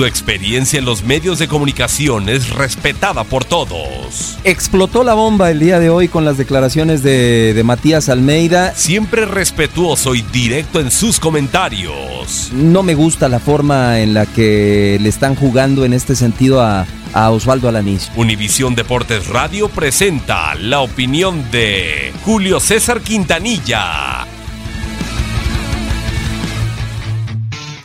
Su experiencia en los medios de comunicación es respetada por todos. Explotó la bomba el día de hoy con las declaraciones de, de Matías Almeida. Siempre respetuoso y directo en sus comentarios. No me gusta la forma en la que le están jugando en este sentido a, a Osvaldo Alanís. Univisión Deportes Radio presenta la opinión de Julio César Quintanilla.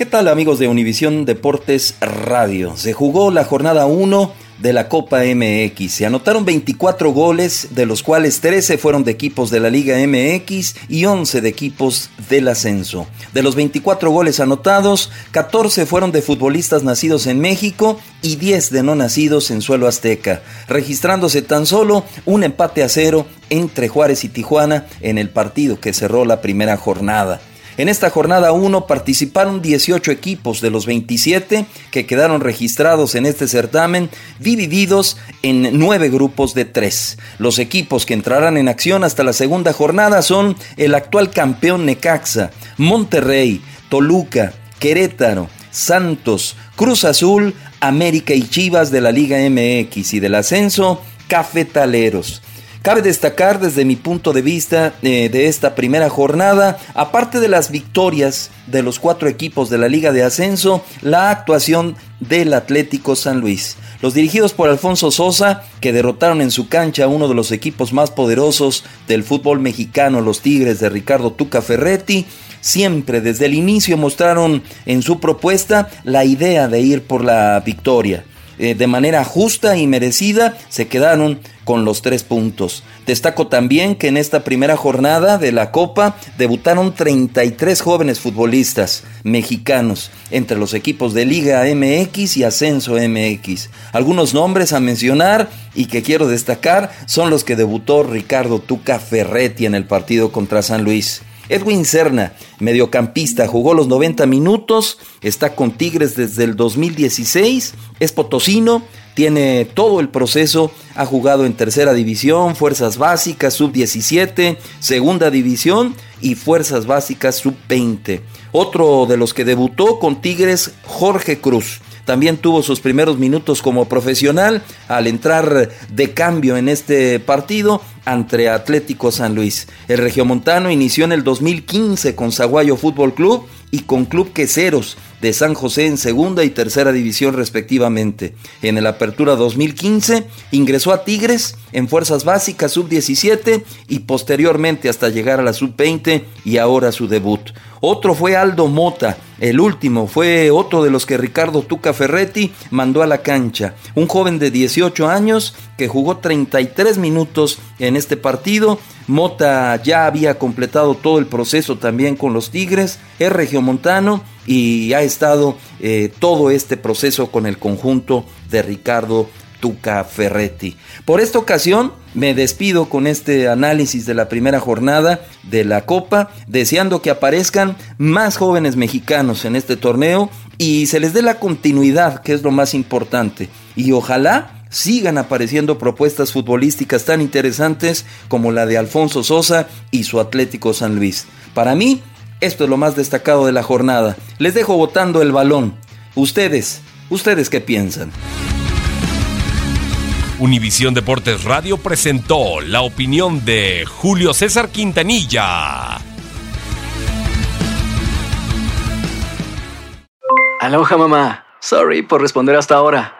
¿Qué tal amigos de Univisión Deportes Radio? Se jugó la jornada 1 de la Copa MX. Se anotaron 24 goles, de los cuales 13 fueron de equipos de la Liga MX y 11 de equipos del ascenso. De los 24 goles anotados, 14 fueron de futbolistas nacidos en México y 10 de no nacidos en suelo azteca, registrándose tan solo un empate a cero entre Juárez y Tijuana en el partido que cerró la primera jornada. En esta jornada 1 participaron 18 equipos de los 27 que quedaron registrados en este certamen, divididos en 9 grupos de 3. Los equipos que entrarán en acción hasta la segunda jornada son el actual campeón Necaxa, Monterrey, Toluca, Querétaro, Santos, Cruz Azul, América y Chivas de la Liga MX y del ascenso, Cafetaleros. Cabe destacar desde mi punto de vista eh, de esta primera jornada, aparte de las victorias de los cuatro equipos de la Liga de Ascenso, la actuación del Atlético San Luis. Los dirigidos por Alfonso Sosa, que derrotaron en su cancha a uno de los equipos más poderosos del fútbol mexicano, los Tigres de Ricardo Tuca Ferretti, siempre desde el inicio mostraron en su propuesta la idea de ir por la victoria. Eh, de manera justa y merecida se quedaron con los tres puntos. Destaco también que en esta primera jornada de la Copa debutaron 33 jóvenes futbolistas mexicanos entre los equipos de Liga MX y Ascenso MX. Algunos nombres a mencionar y que quiero destacar son los que debutó Ricardo Tuca Ferretti en el partido contra San Luis. Edwin Serna, mediocampista, jugó los 90 minutos, está con Tigres desde el 2016, es potosino, tiene todo el proceso, ha jugado en tercera división, fuerzas básicas, sub-17, segunda división y fuerzas básicas sub-20. Otro de los que debutó con Tigres, Jorge Cruz. También tuvo sus primeros minutos como profesional al entrar de cambio en este partido ante Atlético San Luis. El regiomontano inició en el 2015 con Zaguayo Fútbol Club y con Club Queseros de San José en segunda y tercera división respectivamente. En el Apertura 2015 ingresó a Tigres en fuerzas básicas sub-17 y posteriormente hasta llegar a la sub-20 y ahora su debut. Otro fue Aldo Mota, el último fue otro de los que Ricardo Tuca Ferretti mandó a la cancha, un joven de 18 años que jugó 33 minutos en este partido, Mota ya había completado todo el proceso también con los Tigres, es regiomontano y ha estado eh, todo este proceso con el conjunto de Ricardo Tuca Ferretti. Por esta ocasión me despido con este análisis de la primera jornada de la Copa, deseando que aparezcan más jóvenes mexicanos en este torneo y se les dé la continuidad, que es lo más importante. Y ojalá sigan apareciendo propuestas futbolísticas tan interesantes como la de Alfonso Sosa y su Atlético San Luis. Para mí, esto es lo más destacado de la jornada. Les dejo votando el balón. Ustedes, ¿ustedes qué piensan? Univisión Deportes Radio presentó la opinión de Julio César Quintanilla. Aloha mamá. Sorry por responder hasta ahora.